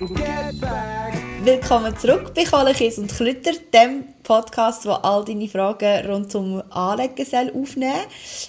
Willkommen zurück bei Kohlekies und Klütter, dem Podcast, wo all deine Fragen rund um Anlegen aufnehmen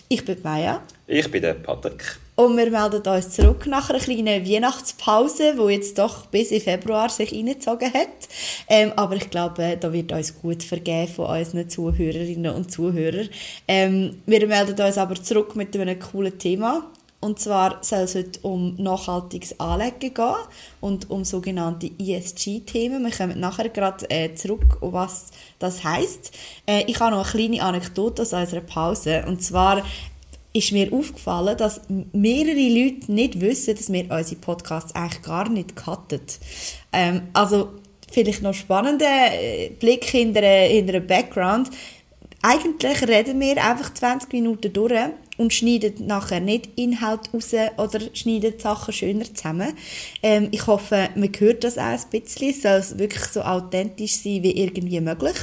Ich bin Maya. Ich bin der Patrick. Und wir melden uns zurück nach einer kleinen Weihnachtspause, die jetzt doch bis in Februar sich reingezogen hat. Ähm, aber ich glaube, da wird uns gut vergeben von unseren Zuhörerinnen und Zuhörern. Ähm, wir melden uns aber zurück mit einem coolen Thema. Und zwar soll es heute um nachhaltiges Anlegen gehen und um sogenannte ESG-Themen. Wir kommen nachher gerade äh, zurück, was das heisst. Äh, ich habe noch eine kleine Anekdote aus unserer Pause. Und zwar ist mir aufgefallen, dass mehrere Leute nicht wissen, dass wir unsere Podcasts eigentlich gar nicht cutten. Ähm, also vielleicht noch spannender äh, Blick hinter, hinter einen Background. Eigentlich reden wir einfach 20 Minuten durch und schneiden nachher nicht Inhalt raus oder schneiden Sachen schöner zusammen. Ähm, ich hoffe, man hört das auch ein bisschen. Es soll wirklich so authentisch sein wie irgendwie möglich.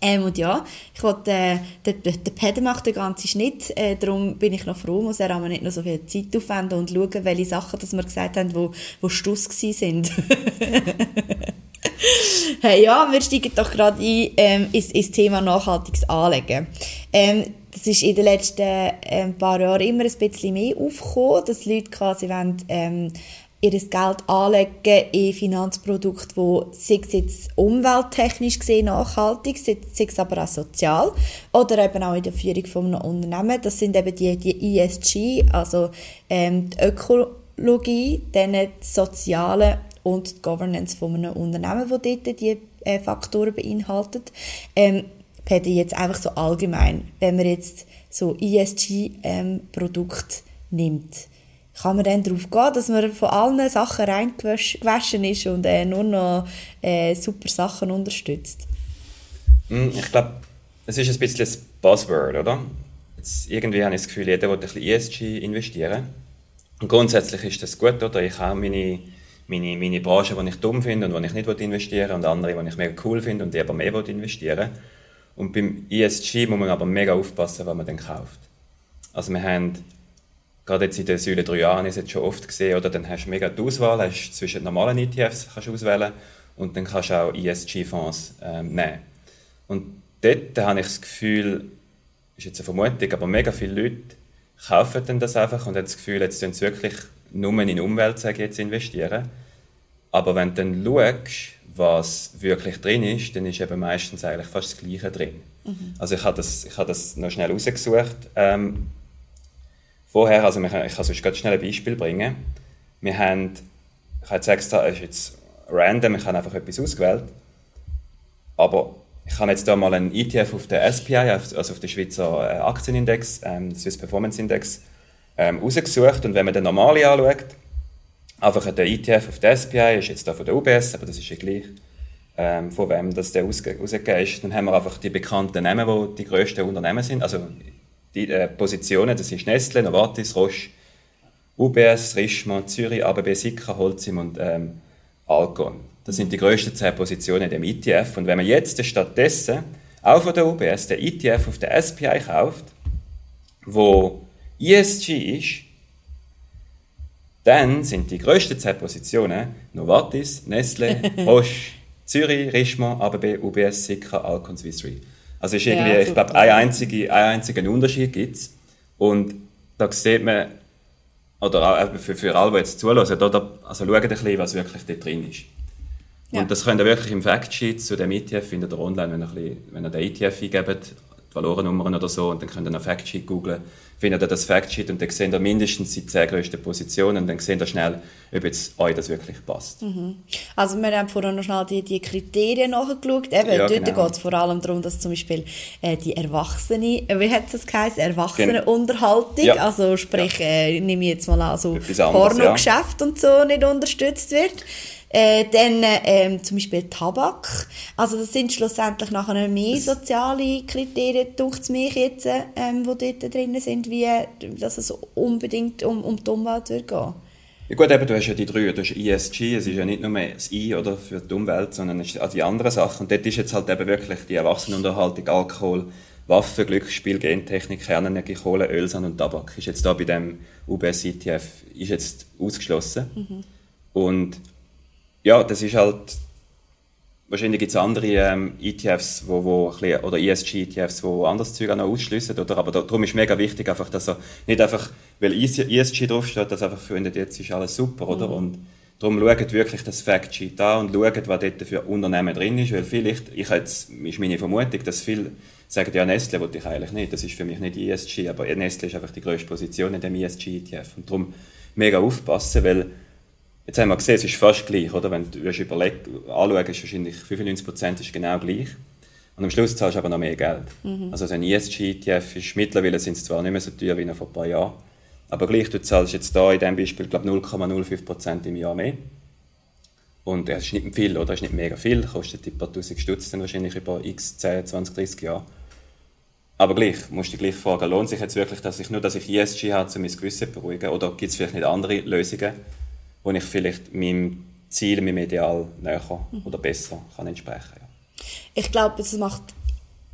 Ähm, und ja, ich wollte, äh, der, der, Pede macht den ganzen Schnitt, äh, darum bin ich noch froh, muss er aber nicht noch so viel Zeit aufwenden und schauen, welche Sachen, dass wir gesagt haben, wo, wo Stuss sind. hey, ja, wir steigen doch gerade ein ähm, ins, ins Thema nachhaltiges Anlegen. Ähm, das ist in den letzten ähm, paar Jahren immer ein bisschen mehr aufgekommen, dass Leute quasi wollen, ähm, ihr Geld anlegen in Finanzprodukte, die sei es jetzt umwelttechnisch gesehen nachhaltig, sei es aber auch sozial oder eben auch in der Führung von einem Unternehmen. Das sind eben die, die ESG, also ähm, die Ökologie, dann die soziale und die Governance von einem Unternehmen, wo dort die äh, Faktoren beinhaltet. Ähm, Paddy, jetzt einfach so allgemein, wenn man jetzt so ESG-Produkte ähm, nimmt, kann man dann darauf gehen, dass man von allen Sachen reingewaschen ist und äh, nur noch äh, super Sachen unterstützt? Hm, ich glaube, es ist ein bisschen ein Buzzword, oder? Jetzt, irgendwie habe ich das Gefühl, jeder will ein bisschen ESG investieren. Und grundsätzlich ist das gut, oder? Ich habe meine, meine, meine Branche, die ich dumm finde und wo ich nicht investieren will, und andere, die ich mega cool finde und die aber mehr investieren Und beim ESG muss man aber mega aufpassen, was man dann kauft. Also wir haben gerade jetzt in den Säule 3 Jahren ist jetzt schon oft gesehen, oder dann hast du mega die Auswahl, hast zwischen normalen ETFs kannst auswählen und dann kannst du auch ESG-Fonds ähm, nehmen. Und dort habe ich das Gefühl, ist jetzt eine Vermutung, aber mega viele Leute kaufen dann das einfach und haben das Gefühl, jetzt sollen sie wirklich nur in Umwelt jetzt investieren. Aber wenn du dann schaust, was wirklich drin ist, dann ist eben meistens eigentlich fast das Gleiche drin. Mhm. Also ich habe das, ich habe das noch schnell rausgesucht. Ähm, Vorher, also ich kann sonst ganz schnell ein Beispiel bringen. Wir haben, ich habe jetzt extra, es ist jetzt random, ich habe einfach etwas ausgewählt, aber ich habe jetzt da mal einen ETF auf der SPI, also auf den Schweizer äh, Aktienindex, ähm, Swiss Performance Index, ähm, rausgesucht und wenn man den normalen anschaut, einfach der ETF auf der SPI ist jetzt da von der UBS, aber das ist ja gleich, ähm, von wem das der rausgegeben ist, dann haben wir einfach die bekannten Namen, die die grössten Unternehmen sind, also die äh, Positionen, das ist Nestle, Novartis, Roche, UBS, Richemont, Zürich, ABB, Sika, Holcim und ähm, Alcon. Das sind die grössten zehn Positionen in dem ETF. Und wenn man jetzt stattdessen auch von der UBS den ETF auf der SPI kauft, wo ESG ist, dann sind die grössten zehn Positionen Novartis, Nestle, Roche, Zürich, Richemont, ABB, UBS, Sika, Alcon, Swiss Re. Also ist irgendwie, ja, ich glaube, ein einziger ein einzige Unterschied gibt es. Und da sieht man, oder auch für, für alle, die jetzt zuhören, da, da, also schaut ein bisschen, was wirklich dort drin ist. Ja. Und das könnt ihr wirklich im Factsheet zu dem ETF, findet ihr online, wenn ihr, ein bisschen, wenn ihr den ETF eingebt, Valorennummern oder so, und dann könnt ihr einen Factsheet googlen findet ihr das Factsheet und dann seht ihr mindestens die zehn grössten Positionen und dann seht ihr schnell, ob jetzt euch das wirklich passt. Mhm. Also wir haben vorhin noch schnell die, die Kriterien nachgeschaut. Eben, ja, dort genau. geht es vor allem darum, dass zum Beispiel äh, die Erwachsene, wie hat es geheißen, Erwachsenenunterhaltung, ja. also sprich, ja. äh, nehme ich jetzt mal an, so Pornogeschäft und so nicht unterstützt wird. Äh, dann ähm, zum Beispiel Tabak. Also das sind schlussendlich nachher mehr soziale Kriterien, durch mich jetzt, ähm, die dort drin sind, wie dass es unbedingt um, um die Umwelt wird gehen. Ja gut, eben, du hast ja die drei, du hast ESG, es ist ja nicht nur das I oder für die Umwelt, sondern es auch die anderen Sachen. Und dort ist jetzt halt eben wirklich die Erwachsenenunterhaltung, Alkohol, Waffen, Glücksspiel, Gentechnik, Kernenergie, Kohle, Öl, Sand und Tabak. Ist jetzt da bei dem UBS ETF ist jetzt ausgeschlossen. Mhm. Und ja, das ist halt wahrscheinlich gibt es andere ähm, ETFs wo, wo bisschen, oder ESG-ETFs, die anderes Zeug auch noch ausschliessen, oder? aber da, darum ist mega wichtig, einfach, dass er nicht einfach, weil ESG draufsteht, dass einfach findet, jetzt ist alles super, oder? Mhm. Und darum schaut wirklich das Factsheet an und schaut, was dort für Unternehmen drin ist, weil vielleicht, ich jetzt, ist meine Vermutung, dass viele sagen, ja, Nestle wollte ich eigentlich nicht, das ist für mich nicht ESG, aber Nestle ist einfach die größte Position in dem ESG-ETF und darum mega aufpassen, weil Jetzt haben wir gesehen, es ist fast gleich, oder? Wenn du überlegst, anschaust, ist wahrscheinlich 95% ist genau gleich. Und am Schluss zahlst du aber noch mehr Geld. Mhm. Also so ein ESG-ETF ist, mittlerweile sind es zwar nicht mehr so teuer wie noch vor ein paar Jahren, aber gleich, du zahlst jetzt da in diesem Beispiel, glaube 0,05% im Jahr mehr. Und das ist nicht viel, oder? Das ist nicht mega viel, kostet ein paar tausend Stutz dann wahrscheinlich über x, 10, 20, 30 Jahre. Aber gleich, musst du dich gleich fragen, lohnt sich jetzt wirklich, dass ich nur, dass ich ESG habe, um mein Gewissen zu beruhigen? Oder gibt es vielleicht nicht andere Lösungen? Wo ich vielleicht meinem Ziel, meinem Ideal näher mhm. oder besser kann entsprechen kann. Ja. Ich glaube, es macht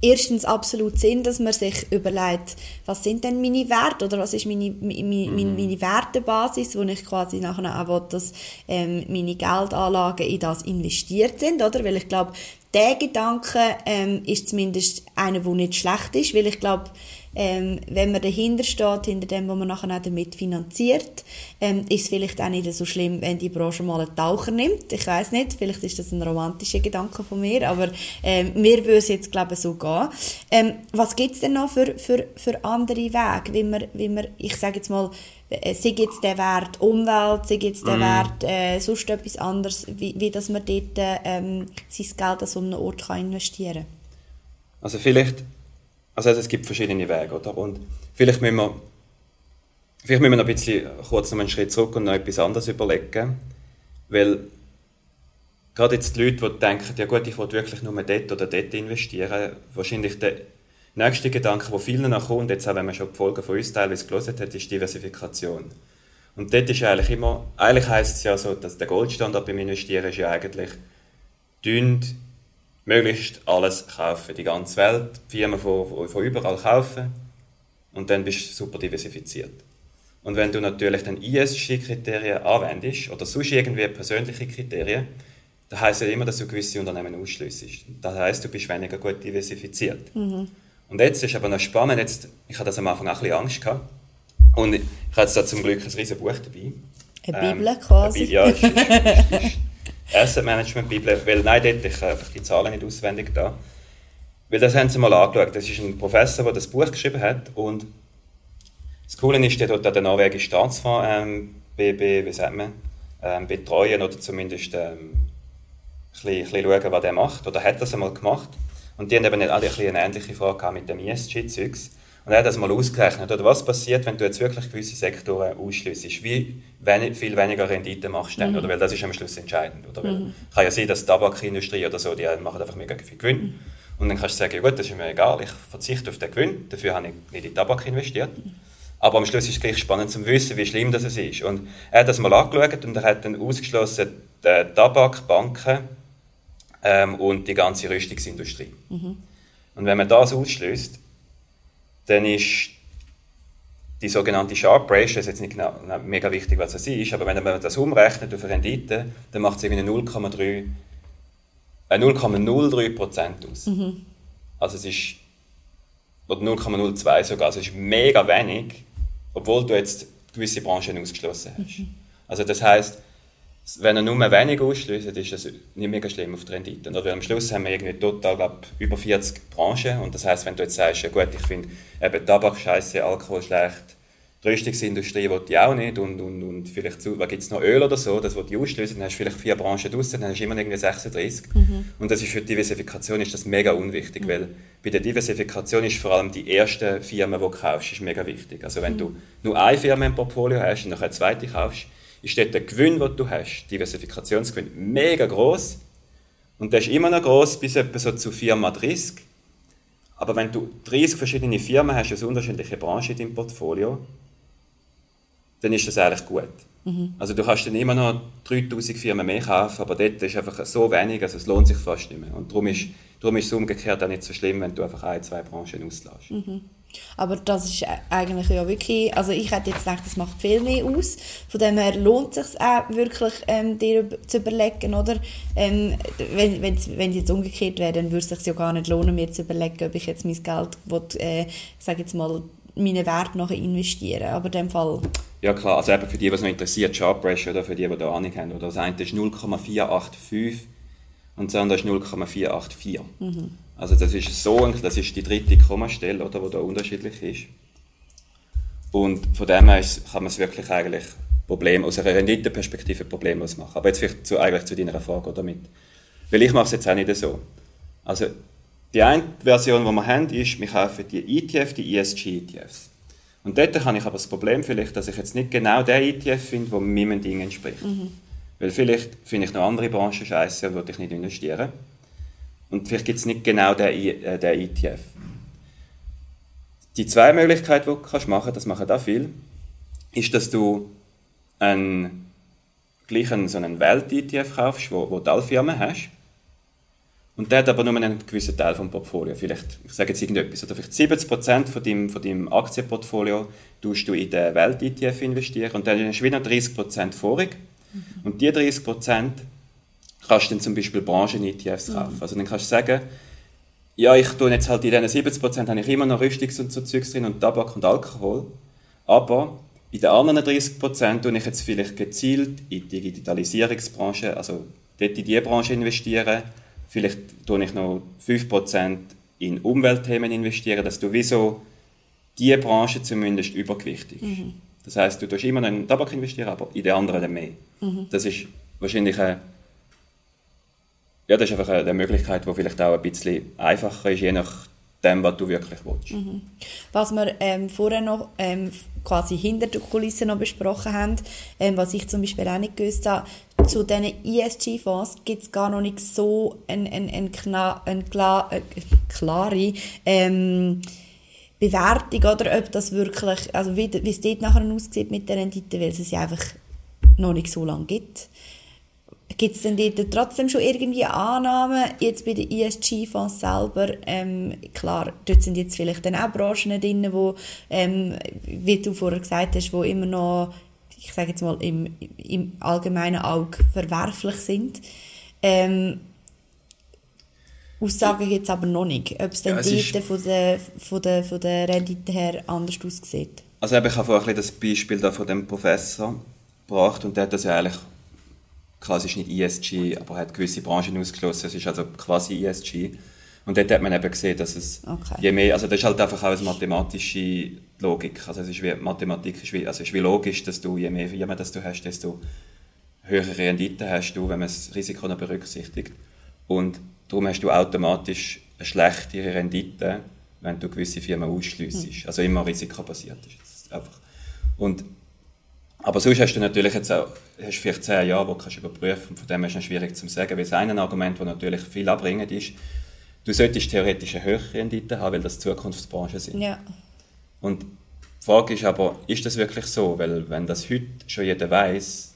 erstens absolut Sinn, dass man sich überlegt, was sind denn meine Werte oder was ist meine, meine, mhm. meine Wertebasis, wo ich quasi nachher auch will, dass ähm, meine Geldanlagen in das investiert sind, oder? Weil ich glaube, der Gedanke ähm, ist zumindest einer, der nicht schlecht ist, weil ich glaube, ähm, wenn man dahinter steht, hinter dem, was man nachher auch damit finanziert, ähm, ist es vielleicht auch nicht so schlimm, wenn die Branche mal einen Taucher nimmt. Ich weiß nicht, vielleicht ist das ein romantischer Gedanke von mir, aber ähm, mir würde es jetzt, glaube ich, so gehen. Ähm, was gibt es denn noch für, für, für andere Wege, wie man, wie man ich sage jetzt mal, äh, sei jetzt der Wert Umwelt, sei jetzt der mm. Wert äh, sonst etwas anderes, wie, wie dass man dort ähm, sein Geld an so einem Ort kann investieren kann? Also vielleicht also, es gibt verschiedene Wege, oder? Und vielleicht müssen wir, vielleicht müssen wir noch ein bisschen kurz noch einen Schritt zurück und noch etwas anderes überlegen, weil gerade jetzt die Leute, die denken, ja gut, ich will wirklich nur dort oder dort investieren, wahrscheinlich der nächste Gedanke, der vielen noch kommt, jetzt auch wenn man schon die Folgen von uns teilweise gelesen hat, ist Diversifikation. Und dort ist eigentlich immer, eigentlich heisst es ja so, dass der Goldstandard beim Investieren ist ja eigentlich, dünnt möglichst alles kaufen, die ganze Welt, Firmen von, von überall kaufen und dann bist du super diversifiziert. Und wenn du natürlich dann ESG-Kriterien anwendest oder sonst irgendwie persönliche Kriterien, dann heisst ja immer, dass du gewisse Unternehmen ausschließt. Das heisst, du bist weniger gut diversifiziert. Mhm. Und jetzt ist aber noch spannend, jetzt, ich hatte das am Anfang auch ein bisschen Angst gehabt. Und ich habe jetzt da zum Glück ein riesiges Buch dabei. Eine Bibel ähm, quasi. Eine Bibel, ja, ist, ist, ist Asset Management Bibel, weil nein, dort, ich einfach die Zahlen nicht auswendig da. Weil das haben sie mal angeschaut. Das ist ein Professor, der das Buch geschrieben hat und das Coole ist, der dort den norwegischen Staatsfonds ähm, BB, wie sagt man, ähm, betreuen oder zumindest ähm, ein, bisschen, schauen, was der macht. Oder hat das einmal gemacht. Und die haben eben alle ein eine ähnliche Frage mit dem ESG-Zeugs. Und er hat das mal ausgerechnet, oder was passiert, wenn du jetzt wirklich gewisse Sektoren ausschließt? Wie wenig, viel weniger Rendite machst du dann? Mhm. Oder? Weil das ist am Schluss entscheidend. Oder? Weil, mhm. Kann ja sein, dass die Tabakindustrie oder so, die machen einfach mega viel Gewinn. Mhm. Und dann kannst du sagen, ja gut, das ist mir egal, ich verzichte auf den Gewinn, dafür habe ich nicht in Tabak investiert. Aber am Schluss ist es gleich spannend zu wissen, wie schlimm das ist. Und er hat das mal angeschaut und er hat dann ausgeschlossen, die Tabak, Banken ähm, und die ganze Rüstungsindustrie. Mhm. Und wenn man das ausschließt, dann ist die sogenannte Sharp Ratio, ist jetzt nicht genau, mega wichtig, was das ist, aber wenn man das umrechnet auf Rendite, dann macht es irgendwie 0,3 äh, 0,03% aus. Mhm. Also es ist oder 0,02 sogar, also es ist mega wenig, obwohl du jetzt gewisse Branchen ausgeschlossen hast. Mhm. Also das heißt, wenn er nur wenig ausschließt, ist das nicht mega schlimm auf die Rendite. Oder am Schluss haben wir irgendwie total glaub, über 40 Branchen und das heißt, wenn du jetzt sagst, ja gut, ich finde eben Tabak scheiße, Alkohol schlecht, die Rüstungsindustrie will die auch nicht und, und, und vielleicht zu, gibt es noch Öl oder so, das will die ausschließen, dann hast du vielleicht vier Branchen draussen, dann hast du immer irgendwie 36. Mhm. Und das ist für die Diversifikation ist das mega unwichtig, mhm. weil bei der Diversifikation ist vor allem die erste Firma, die du kaufst, ist mega wichtig. Also wenn mhm. du nur eine Firma im Portfolio hast und noch eine zweite kaufst, ist dort der Gewinn, den du hast, Diversifikationsgewinn, mega groß und der ist immer noch groß bis etwa so zu Firma 30. Aber wenn du 30 verschiedene Firmen hast aus unterschiedlichen Branchen in deinem Portfolio, dann ist das eigentlich gut. Mhm. Also du kannst dann immer noch 3000 Firmen mehr kaufen, aber dort ist einfach so wenig, also es lohnt sich fast nicht mehr. Und darum ist, darum ist es umgekehrt auch nicht so schlimm, wenn du einfach ein, zwei Branchen auslässt. Mhm. Aber das ist eigentlich ja wirklich, also ich hätte jetzt gedacht, das macht viel mehr aus. Von dem her lohnt es sich auch wirklich, ähm, dir zu überlegen, oder? Ähm, wenn, wenn, wenn es jetzt umgekehrt wäre, dann würde es sich ja gar nicht lohnen, mir zu überlegen, ob ich jetzt mein Geld, will, äh, sage jetzt mal, meinen Wert nachher investieren. Aber in dem Fall... Ja klar, also eben für die, was noch interessiert, Sharp Ratio, oder für die, die da Ahnung haben, oder das eine ist 0,485 und das andere ist 0,484. Mhm. Also das ist so, das ist die dritte Kommastelle, oder, die da unterschiedlich ist. Und von dem her kann man es wirklich eigentlich Problem, aus einer Renditeperspektive problemlos machen. Aber jetzt vielleicht zu, eigentlich zu deiner Frage damit. Weil ich mache es jetzt auch nicht so. Also die eine Version, die wir haben, ist, wir kaufen die ETF, die ESG-ETFs. Und dort habe ich aber das Problem vielleicht, dass ich jetzt nicht genau den ETF finde, der meinem Ding entspricht. Mhm. Weil vielleicht finde ich noch andere Branchen scheiße und würde ich nicht investieren. Und vielleicht gibt es nicht genau den, äh, den ETF. Die zwei Möglichkeiten, die du kannst machen kannst, das machen auch viel, ist, dass du einen, gleich einen, so einen Welt-ETF kaufst, wo, wo du alle Firmen hast. Und der hat aber nur einen gewissen Teil vom Portfolio. Vielleicht, ich sage jetzt irgendetwas, oder vielleicht 70% von deinem, von deinem Aktienportfolio tust du in den Welt-ETF investieren und dann hast du wieder 30% vorig. Mhm. Und die 30% kannst du dann zum Beispiel Branchen-ETFs kaufen. Mhm. Also dann kannst du sagen, ja, ich tue jetzt halt in diesen 70% habe ich immer noch Rüstungs- und so Zeugs drin und Tabak und Alkohol, aber in den anderen 30% tue ich jetzt vielleicht gezielt in die Digitalisierungsbranche, also dort in diese Branche investieren, vielleicht tue ich noch 5% in Umweltthemen investieren, dass du wie so diese Branche zumindest übergewichtig mhm. Das heißt, du tust immer noch in Tabak investieren, aber in den anderen mehr. Mhm. Das ist wahrscheinlich eine ja, das ist einfach eine Möglichkeit, die vielleicht auch ein bisschen einfacher ist, je nachdem, was du wirklich willst. Mhm. Was wir ähm, vorher noch ähm, quasi hinter den Kulissen noch besprochen haben, ähm, was ich zum Beispiel auch nicht gewusst habe, zu diesen ESG-Fonds gibt es gar noch nicht so eine ein, ein, ein, äh, klare ähm, Bewertung, oder ob das wirklich, also wie, es dort nachher aussieht mit der Rendite, weil es es ja einfach noch nicht so lange gibt. Gibt es denn dort trotzdem schon irgendwie Annahmen, jetzt bei den ESG-Fonds selber? Ähm, klar, dort sind jetzt vielleicht dann auch Branchen drin, wo, ähm, wie du vorher gesagt hast, wo immer noch, ich sage jetzt mal, im, im allgemeinen Auge verwerflich sind. Ähm, Aussagen gibt es aber noch nicht, ob es dann ja, dort von der, von, der, von der Rendite her anders aussieht. Also ich habe vorhin das Beispiel da von dem Professor gebracht und der hat das ja eigentlich quasi ist nicht ESG, aber hat gewisse Branchen ausgeschlossen. Es ist also quasi ESG. Und dort hat man eben gesehen, dass es okay. je mehr, also das ist halt einfach auch eine mathematische Logik. Also es ist wie, Mathematik ist wie, also es ist wie logisch, dass du, je mehr Firmen das du hast, desto höhere Rendite hast du, wenn man das Risiko noch berücksichtigt. Und darum hast du automatisch eine schlechtere Rendite, wenn du gewisse Firmen ausschliessest. Mhm. Also immer risikobasiert ist. Einfach. Und aber sonst hast du natürlich jetzt auch, hast vielleicht zehn Jahre, wo du kannst überprüfen und von dem ist es schwierig zu sagen, weil das eine Argument, das natürlich viel abbringt, ist, du solltest theoretisch eine höhere Rendite haben, weil das Zukunftsbranchen sind. Ja. Und die Frage ist aber, ist das wirklich so? Weil wenn das heute schon jeder weiß,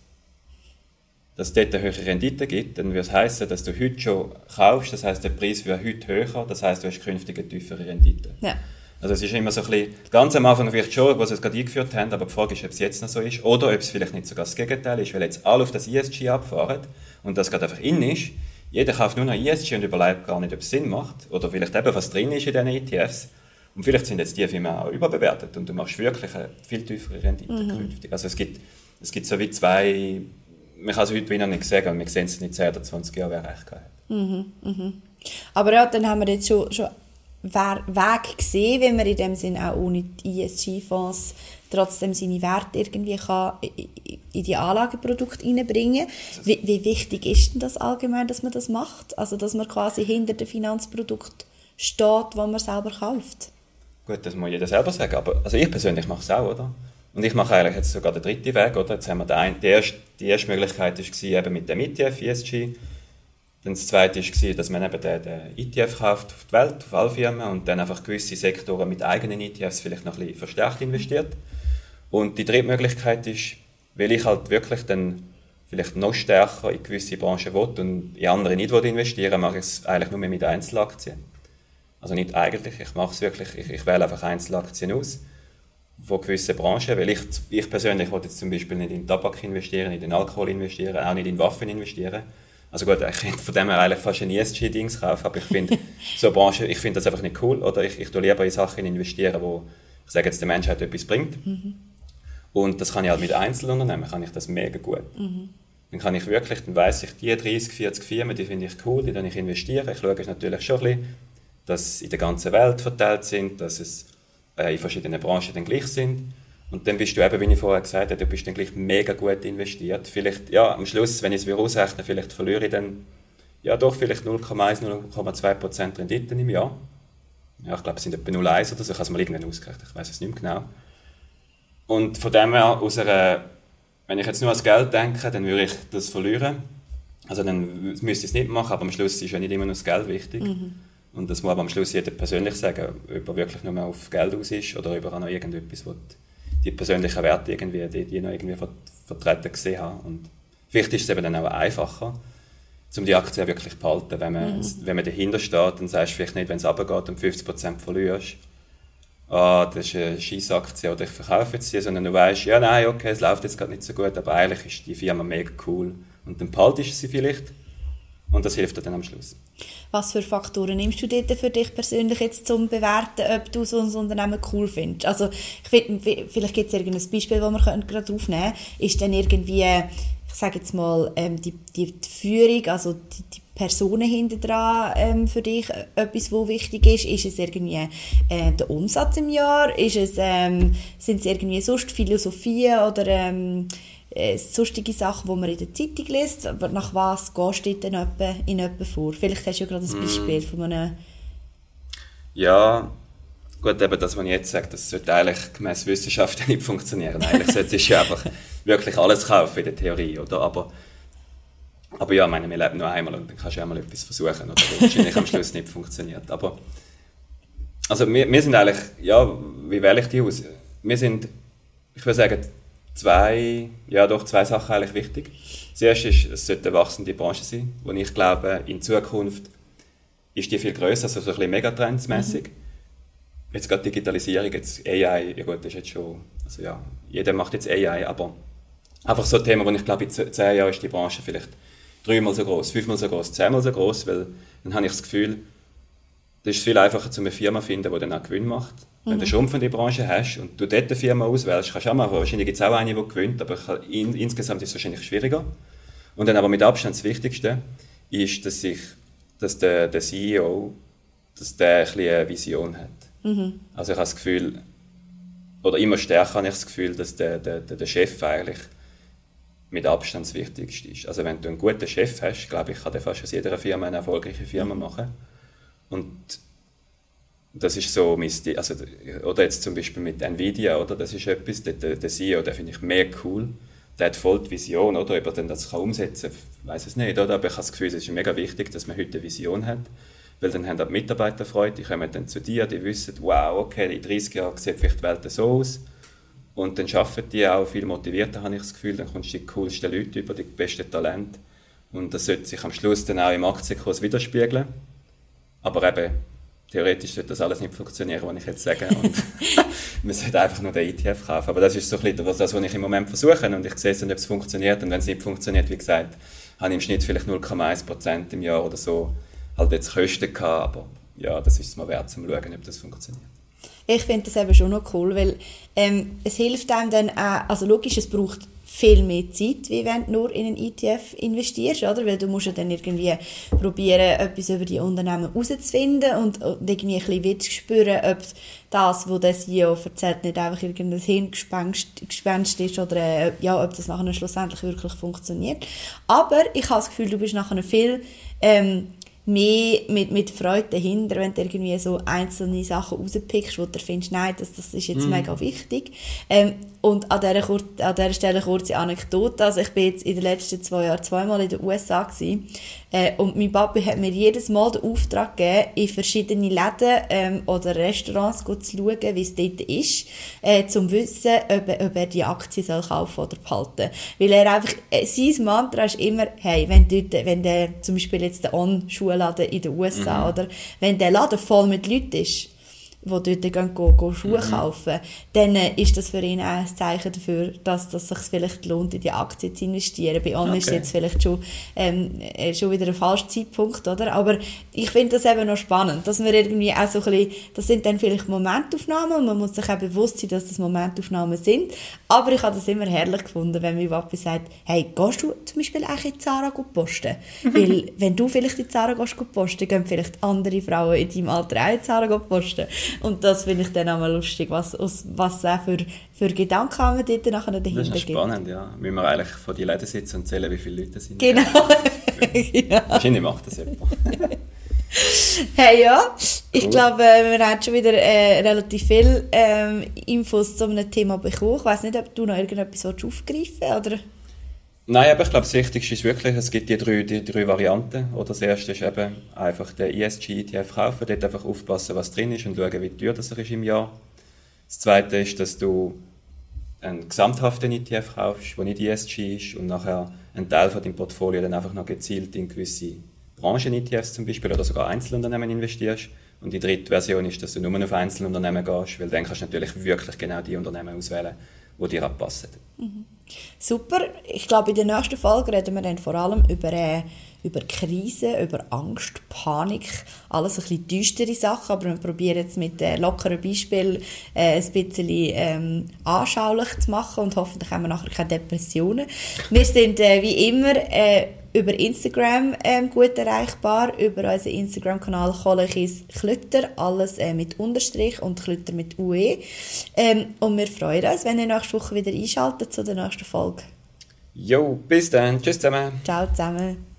dass es dort eine höhere Rendite gibt, dann würde es heißen, dass du heute schon kaufst, das heißt der Preis wird heute höher, das heißt du hast künftig eine tiefere Rendite. Ja. Also es ist immer so ein bisschen, ganz am Anfang vielleicht schon, wo sie es gerade eingeführt haben, aber die Frage ist, ob es jetzt noch so ist oder ob es vielleicht nicht sogar das Gegenteil ist, weil jetzt alle auf das ESG abfahren und das gerade einfach in ist. Jeder kauft nur noch ESG und überlegt gar nicht, ob es Sinn macht oder vielleicht eben, was drin ist in diesen ETFs. Und vielleicht sind jetzt die Firmen auch überbewertet und du machst wirklich eine viel tiefere Rendite mhm. künftig. Also es gibt, es gibt so wie zwei, man kann es heute wieder nicht sagen, und wir sehen es nicht 10 oder 20 Jahre, wer recht gehabt hat. Mhm, mhm. Aber ja, dann haben wir jetzt schon, schon Weg gesehen, wenn man in dem Sinn auch ohne die ESG-Fonds trotzdem seine Werte irgendwie kann in die Anlageprodukte reinbringen wie, wie wichtig ist denn das allgemein, dass man das macht? Also, dass man quasi hinter dem Finanzprodukt steht, das man selber kauft? Gut, das muss jeder selber sagen, aber also ich persönlich mache es auch, oder? Und ich mache eigentlich jetzt sogar den dritten Weg, oder? Jetzt haben wir den einen, die, erste, die erste Möglichkeit war eben mit dem ETF ESG, dann das Zweite war, dass man eben den, den ETF kauft auf die Welt, auf alle Firmen und dann einfach gewisse Sektoren mit eigenen ETFs vielleicht noch ein bisschen verstärkt investiert. Und die dritte Möglichkeit ist, weil ich halt wirklich dann vielleicht noch stärker in gewisse Branchen will und in andere nicht will investieren, mache ich es eigentlich nur mehr mit Einzelaktien. Also nicht eigentlich, ich mache es wirklich, ich, ich wähle einfach Einzelaktien aus von gewissen Branchen, weil ich, ich persönlich wollte jetzt zum Beispiel nicht in Tabak investieren, nicht in Alkohol investieren, auch nicht in Waffen investieren. Also gut, ich könnte von dem her eigentlich fast ein ESG-Dings kaufen, aber ich finde so Branche, ich finde das einfach nicht cool, oder ich, ich tue lieber in Sachen investieren, wo ich sage jetzt der Menschheit etwas bringt. Mhm. Und das kann ich halt mit Einzelunternehmen, kann ich das mega gut. Mhm. Dann kann ich wirklich, dann weiss ich, die 30, 40 Firmen, die finde ich cool, die dann ich investiere. Ich schaue natürlich schon ein bisschen, dass sie in der ganzen Welt verteilt sind, dass es äh, in verschiedenen Branchen dann gleich sind. Und dann bist du eben, wie ich vorher gesagt habe, du bist dann gleich mega gut investiert. Vielleicht, ja, am Schluss, wenn ich es wieder ausrechne, vielleicht verliere ich dann, ja doch, vielleicht 0,1, 0,2% Renditen im Jahr. Ja, ich glaube, es sind etwa 0,1 oder so, ich habe es mal irgendwann ausgerechnet, ich weiß es nicht mehr genau. Und von dem her, aus einer, wenn ich jetzt nur ans Geld denke, dann würde ich das verlieren. Also dann müsste ich es nicht machen, aber am Schluss ist ja nicht immer nur das Geld wichtig. Mhm. Und das muss aber am Schluss jeder persönlich sagen, ob er wirklich nur mehr auf Geld aus ist oder ob er auch noch irgendetwas will, die persönlichen Werte irgendwie, die, die noch irgendwie vertreten gesehen haben. Und vielleicht ist es eben dann auch einfacher, um die Aktie wirklich zu behalten. Wenn man, mhm. wenn man dahinter steht, dann sagst du vielleicht nicht, wenn es runtergeht und 50% verlierst, ah, das ist eine Scheissaktie oder ich verkaufe jetzt die, sondern du weißt, ja, nein, okay, es läuft jetzt gerade nicht so gut, aber eigentlich ist die Firma mega cool. Und dann behaltest du sie vielleicht und das hilft dir dann am Schluss. Was für Faktoren nimmst du dort für dich persönlich jetzt zum Bewerten, ob du so ein Unternehmen cool findest? Also ich find, vielleicht gibt es irgendein Beispiel, das wir gerade aufnehmen können. Ist dann irgendwie, ich sage jetzt mal, ähm, die, die, die, Führung, also die, die Personen hinter dran ähm, für dich etwas, was wichtig ist? Ist es irgendwie äh, der Umsatz im Jahr? Ist es, ähm, sind es irgendwie sonst Philosophien oder ähm, äh, sonstige Sachen, die man in der Zeitung liest, aber nach was gehst du denn in etwa vor? Vielleicht hast du ja gerade ein mm. Beispiel von einem... Ja, gut, eben das, was ich jetzt sage, das sollte eigentlich gemäß Wissenschaft nicht funktionieren. Eigentlich sollte du ja einfach wirklich alles kaufen in der Theorie, oder? Aber, aber ja, ich meine, wir leben nur einmal und dann kannst du ja mal etwas versuchen, oder? wahrscheinlich am Schluss nicht funktioniert. Aber, also wir, wir sind eigentlich, ja, wie wähle ich die aus? Wir sind, ich würde sagen, zwei, ja doch, zwei Sachen eigentlich wichtig. Das erste ist, es sollte eine wachsende Branche sein, wo ich glaube, in Zukunft ist die viel größer, also so ein bisschen megatrendsmäßig. Mhm. Jetzt gerade Digitalisierung, jetzt AI, ja gut, das ist jetzt schon, also ja, jeder macht jetzt AI, aber einfach so ein Thema, wo ich glaube, in zehn Jahren ist die Branche vielleicht dreimal so groß, fünfmal so groß, zehnmal so groß, weil dann habe ich das Gefühl, das ist viel einfacher, zu eine Firma zu finden, die dann auch Gewinn macht. Mhm. Wenn du eine schrumpfende Branche hast und du dort eine Firma auswählst, kannst du auch machen. Wahrscheinlich gibt es auch eine, die gewinnt, aber in, insgesamt ist es wahrscheinlich schwieriger. Und dann aber mit Abstand das Wichtigste ist, dass, ich, dass der, der CEO dass der ein eine Vision hat. Mhm. Also ich habe das Gefühl, oder immer stärker habe ich das Gefühl, dass der, der, der Chef eigentlich mit Abstand das Wichtigste ist. Also wenn du einen guten Chef hast, glaube ich, kann der fast aus jeder Firma eine erfolgreiche Firma machen. Und das ist so mein. Also, oder jetzt zum Beispiel mit Nvidia, oder? Das ist etwas, der, der CEO, der finde ich mega cool. Der hat voll die Vision, oder? Ob er denn das kann umsetzen kann, weiß es nicht, oder? Aber ich habe das Gefühl, es ist mega wichtig, dass man heute eine Vision hat. Weil dann haben die Mitarbeiter Freude, die kommen dann zu dir, die wissen, wow, okay, in 30 Jahren sieht vielleicht die Welt so aus. Und dann arbeiten die auch viel motivierter, habe ich das Gefühl. Dann kommst du die coolsten Leute über, die besten Talente. Und das sollte sich am Schluss dann auch im Aktienkurs widerspiegeln. Aber eben, theoretisch sollte das alles nicht funktionieren, was ich jetzt sage. Und man sollte einfach nur den ETF kaufen. Aber das ist so ein bisschen das, was ich im Moment versuche. Und ich sehe dann, ob es funktioniert. Und wenn es nicht funktioniert, wie gesagt, habe ich im Schnitt vielleicht 0,1% im Jahr oder so halt jetzt Kosten gehabt. Aber ja, das ist es mal wert, um zu schauen, ob das funktioniert. Ich finde das eben schon noch cool, weil ähm, es hilft einem dann auch, also logisch, es braucht viel mehr Zeit, wie wenn du nur in einen ETF investierst, oder? Weil du musst ja dann irgendwie probieren, etwas über die Unternehmen herauszufinden und, irgendwie ein bisschen spüren, ob das, was der CEO erzählt, nicht einfach irgendein Hirngespenst ist oder äh, ja, ob das nachher schlussendlich wirklich funktioniert. Aber ich habe das Gefühl, du bist nachher viel ähm, mehr mit, mit Freude dahinter, wenn du irgendwie so einzelne Sachen rauspickst, wo du findest, nein, das, das ist jetzt mm. mega wichtig. Ähm, und an dieser, an dieser Stelle eine kurze Anekdote. Also ich bin jetzt in den letzten zwei Jahren zweimal in den USA gewesen. Äh, und mein Papi hat mir jedes Mal den Auftrag gegeben, in verschiedene Läden ähm, oder Restaurants zu schauen, wie es dort ist, äh, zum wissen, ob, ob er die Aktie soll kaufen oder behalten. Weil er einfach, äh, sein Mantra ist immer, hey, wenn dort, wenn der, zum Beispiel jetzt der On-Schuhladen in den USA, mhm. oder wenn der Laden voll mit Leuten ist, die dort gehen, gehen, gehen Schuhe mhm. kaufen, dann äh, ist das für ihn auch ein Zeichen dafür, dass, dass es sich vielleicht lohnt, in die Aktie zu investieren. Bei uns okay. ist jetzt vielleicht schon, ähm, äh, schon wieder ein falscher Zeitpunkt, oder? Aber ich finde das eben noch spannend, dass wir irgendwie auch so ein bisschen, das sind dann vielleicht Momentaufnahmen und man muss sich auch bewusst sein, dass das Momentaufnahmen sind. Aber ich habe das immer herrlich gefunden, wenn mein Papi sagt, hey, gehst du zum Beispiel auch in Zara posten? Weil, wenn du vielleicht in Zara gehst posten, gehen vielleicht andere Frauen in deinem Alter auch in Zara posten. Und das finde ich dann auch mal lustig, was, was auch für, für Gedanken haben wir dort nachher dahinter Das ist spannend, gibt. ja. Müssen wir eigentlich vor die Läden sitzen und zählen, wie viele Leute sind. Genau. genau. Wahrscheinlich macht das jemand. hey, ja. Ich cool. glaube, wir haben schon wieder äh, relativ viele ähm, Infos zu einem Thema bekommen. Ich weiß nicht, ob du noch irgendetwas aufgreifen willst, Nein, aber ich glaube, das Wichtigste ist wirklich, es gibt die drei, die drei Varianten. Oder das erste ist eben einfach den ESG-ETF kaufen, dort einfach aufpassen, was drin ist und schauen, wie teuer das ist im Jahr. Das zweite ist, dass du einen gesamthaften ETF kaufst, der nicht ESG ist und nachher einen Teil von deinem Portfolio dann einfach noch gezielt in gewisse Branchen-ETFs zum Beispiel oder sogar Einzelunternehmen investierst. Und die dritte Version ist, dass du nur auf Einzelunternehmen gehst, weil dann kannst du natürlich wirklich genau die Unternehmen auswählen, die dir abpassen. Mhm. Super. Ich glaube, in der nächsten Folge reden wir dann vor allem über, äh, über Krisen, über Angst, Panik, alles ein bisschen düstere Sachen, aber wir probieren jetzt mit äh, lockeren Beispielen äh, ein bisschen ähm, anschaulich zu machen und hoffentlich haben wir nachher keine Depressionen. Wir sind äh, wie immer äh, über Instagram ähm, gut erreichbar, über unseren Instagram-Kanal Kolechis Klütter, alles äh, mit Unterstrich und Klütter mit UE. Ähm, und wir freuen uns, wenn ihr nächste Woche wieder einschaltet zu der nächsten Folge. Jo, bis dann. Tschüss zusammen. Ciao zusammen.